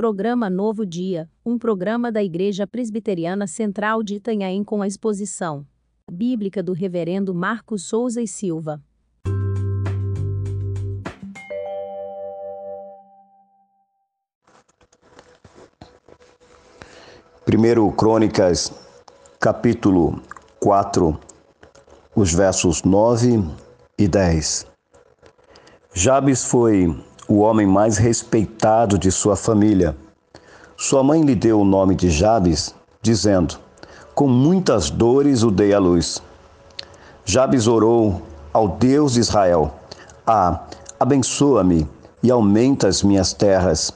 Programa Novo Dia, um programa da Igreja Presbiteriana Central de Itanhaém com a exposição bíblica do Reverendo Marcos Souza e Silva. Primeiro Crônicas, capítulo 4, os versos 9 e 10. Jabes foi o homem mais respeitado de sua família. Sua mãe lhe deu o nome de Jabes, dizendo: Com muitas dores o dei à luz. Jabes orou ao Deus de Israel: Ah, abençoa-me e aumenta as minhas terras,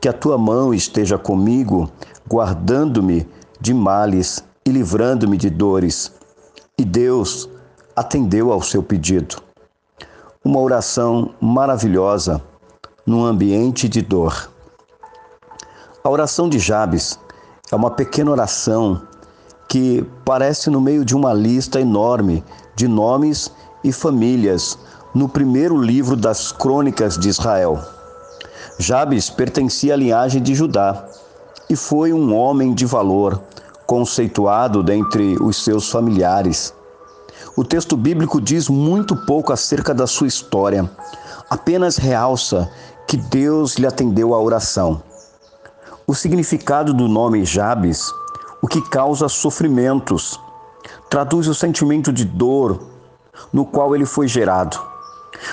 que a tua mão esteja comigo, guardando-me de males e livrando-me de dores. E Deus atendeu ao seu pedido. Uma oração maravilhosa num ambiente de dor. A oração de Jabes é uma pequena oração que parece no meio de uma lista enorme de nomes e famílias no primeiro livro das Crônicas de Israel. Jabes pertencia à linhagem de Judá e foi um homem de valor, conceituado dentre os seus familiares. O texto bíblico diz muito pouco acerca da sua história, apenas realça que Deus lhe atendeu à oração. O significado do nome Jabes, o que causa sofrimentos, traduz o sentimento de dor no qual ele foi gerado.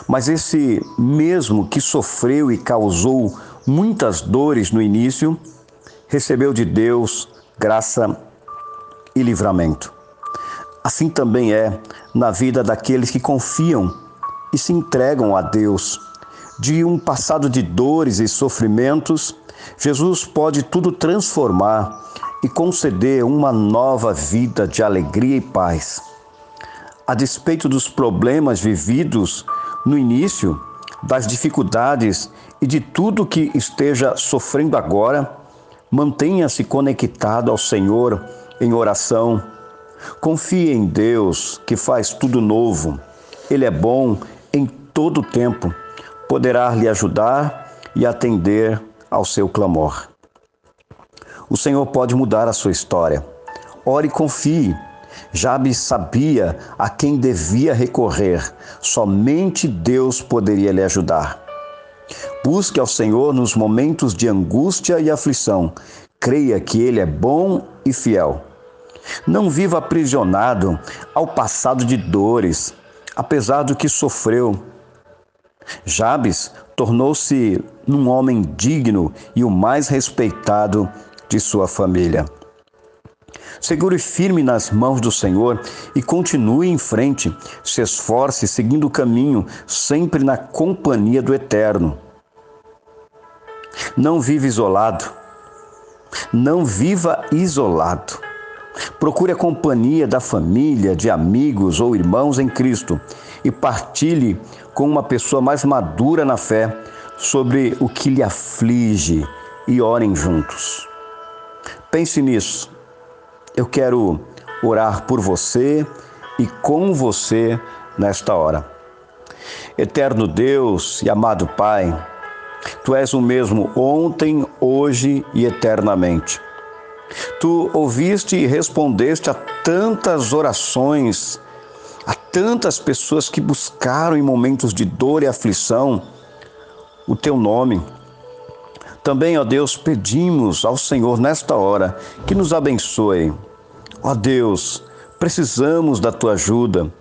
Mas esse mesmo que sofreu e causou muitas dores no início, recebeu de Deus graça e livramento. Assim também é na vida daqueles que confiam e se entregam a Deus de um passado de dores e sofrimentos, Jesus pode tudo transformar e conceder uma nova vida de alegria e paz. A despeito dos problemas vividos no início, das dificuldades e de tudo que esteja sofrendo agora, mantenha-se conectado ao Senhor em oração. Confie em Deus que faz tudo novo. Ele é bom em todo o tempo poderá lhe ajudar e atender ao seu clamor. O Senhor pode mudar a sua história. Ore e confie. Jabes sabia a quem devia recorrer. Somente Deus poderia lhe ajudar. Busque ao Senhor nos momentos de angústia e aflição. Creia que Ele é bom e fiel. Não viva aprisionado ao passado de dores, apesar do que sofreu Jabes tornou-se um homem digno e o mais respeitado de sua família. Segure firme nas mãos do Senhor e continue em frente. Se esforce seguindo o caminho, sempre na companhia do Eterno. Não viva isolado. Não viva isolado. Procure a companhia da família, de amigos ou irmãos em Cristo e partilhe com uma pessoa mais madura na fé sobre o que lhe aflige e orem juntos. Pense nisso. Eu quero orar por você e com você nesta hora. Eterno Deus e amado Pai, Tu és o mesmo ontem, hoje e eternamente. Tu ouviste e respondeste a tantas orações Há tantas pessoas que buscaram em momentos de dor e aflição o teu nome. Também, ó Deus, pedimos ao Senhor nesta hora que nos abençoe. Ó Deus, precisamos da tua ajuda.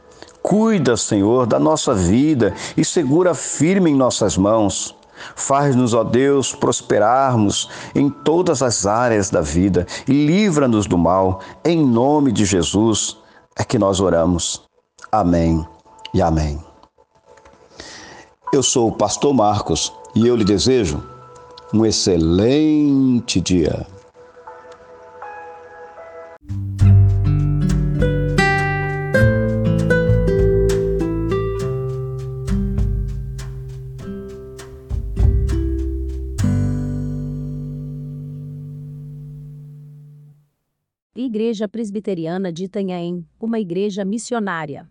Cuida, Senhor, da nossa vida e segura firme em nossas mãos. Faz-nos, ó Deus, prosperarmos em todas as áreas da vida e livra-nos do mal. Em nome de Jesus é que nós oramos. Amém e amém. Eu sou o pastor Marcos e eu lhe desejo um excelente dia. Igreja Presbiteriana de Itanhaém, uma igreja missionária.